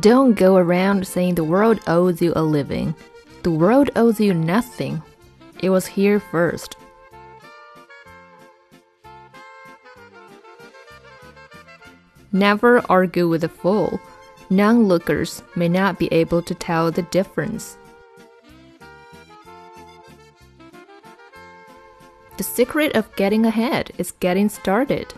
Don't go around saying the world owes you a living. The world owes you nothing. It was here first. Never argue with a fool. Non lookers may not be able to tell the difference. The secret of getting ahead is getting started.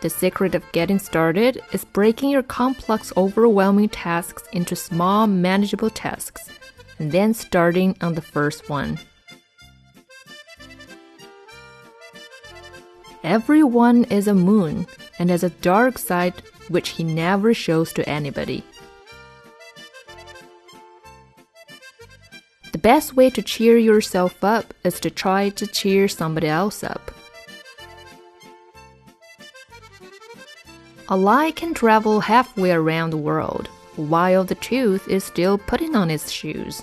The secret of getting started is breaking your complex, overwhelming tasks into small, manageable tasks, and then starting on the first one. Everyone is a moon and has a dark side which he never shows to anybody. The best way to cheer yourself up is to try to cheer somebody else up. A lie can travel halfway around the world, while the truth is still putting on its shoes.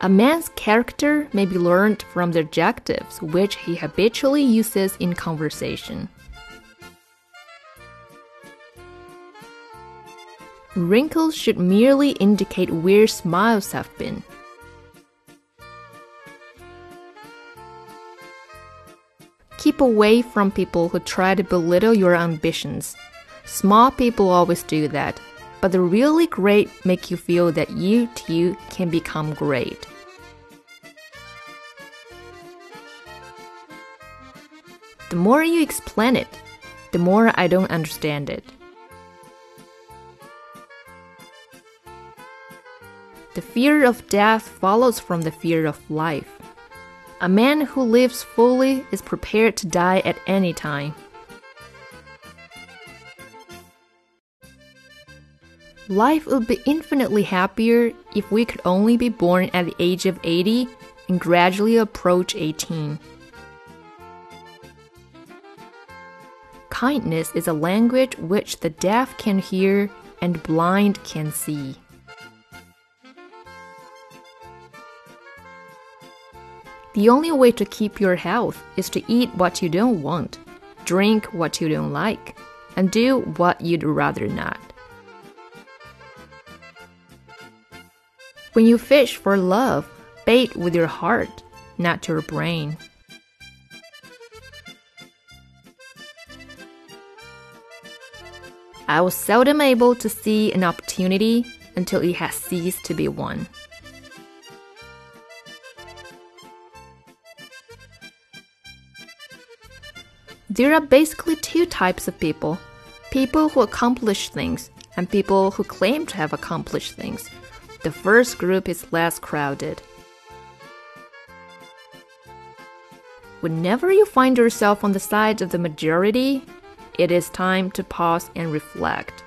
A man's character may be learned from the adjectives which he habitually uses in conversation. Wrinkles should merely indicate where smiles have been. Keep away from people who try to belittle your ambitions. Small people always do that, but the really great make you feel that you too can become great. The more you explain it, the more I don't understand it. The fear of death follows from the fear of life. A man who lives fully is prepared to die at any time. Life would be infinitely happier if we could only be born at the age of 80 and gradually approach 18. Kindness is a language which the deaf can hear and blind can see. The only way to keep your health is to eat what you don't want, drink what you don't like, and do what you'd rather not. When you fish for love, bait with your heart, not your brain. I was seldom able to see an opportunity until it has ceased to be one. There are basically two types of people people who accomplish things and people who claim to have accomplished things. The first group is less crowded. Whenever you find yourself on the side of the majority, it is time to pause and reflect.